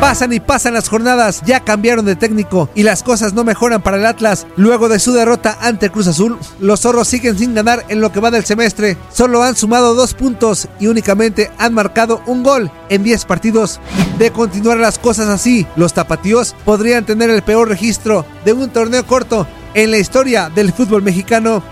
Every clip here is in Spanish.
Pasan y pasan las jornadas, ya cambiaron de técnico y las cosas no mejoran para el Atlas. Luego de su derrota ante Cruz Azul, los zorros siguen sin ganar en lo que va del semestre. Solo han sumado dos puntos y únicamente han marcado un gol en 10 partidos. De continuar las cosas así, los tapatíos podrían tener el peor registro de un torneo corto en la historia del fútbol mexicano.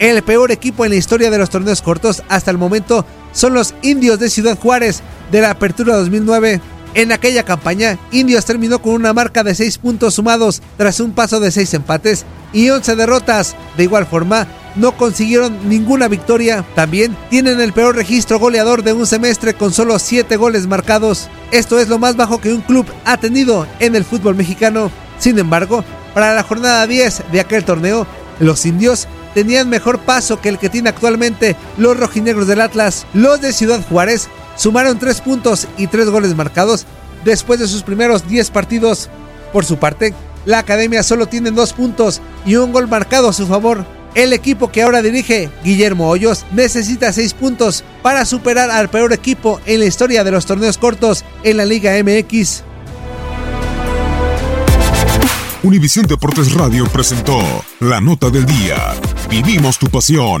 El peor equipo en la historia de los torneos cortos hasta el momento son los indios de Ciudad Juárez de la Apertura 2009. En aquella campaña, Indios terminó con una marca de 6 puntos sumados tras un paso de 6 empates y 11 derrotas. De igual forma, no consiguieron ninguna victoria. También tienen el peor registro goleador de un semestre con solo 7 goles marcados. Esto es lo más bajo que un club ha tenido en el fútbol mexicano. Sin embargo, para la jornada 10 de aquel torneo, los indios tenían mejor paso que el que tiene actualmente los rojinegros del Atlas. Los de Ciudad Juárez sumaron 3 puntos y 3 goles marcados después de sus primeros 10 partidos. Por su parte, la academia solo tiene 2 puntos y un gol marcado a su favor. El equipo que ahora dirige, Guillermo Hoyos, necesita 6 puntos para superar al peor equipo en la historia de los torneos cortos en la Liga MX. Univisión Deportes Radio presentó La Nota del Día. Vivimos tu pasión.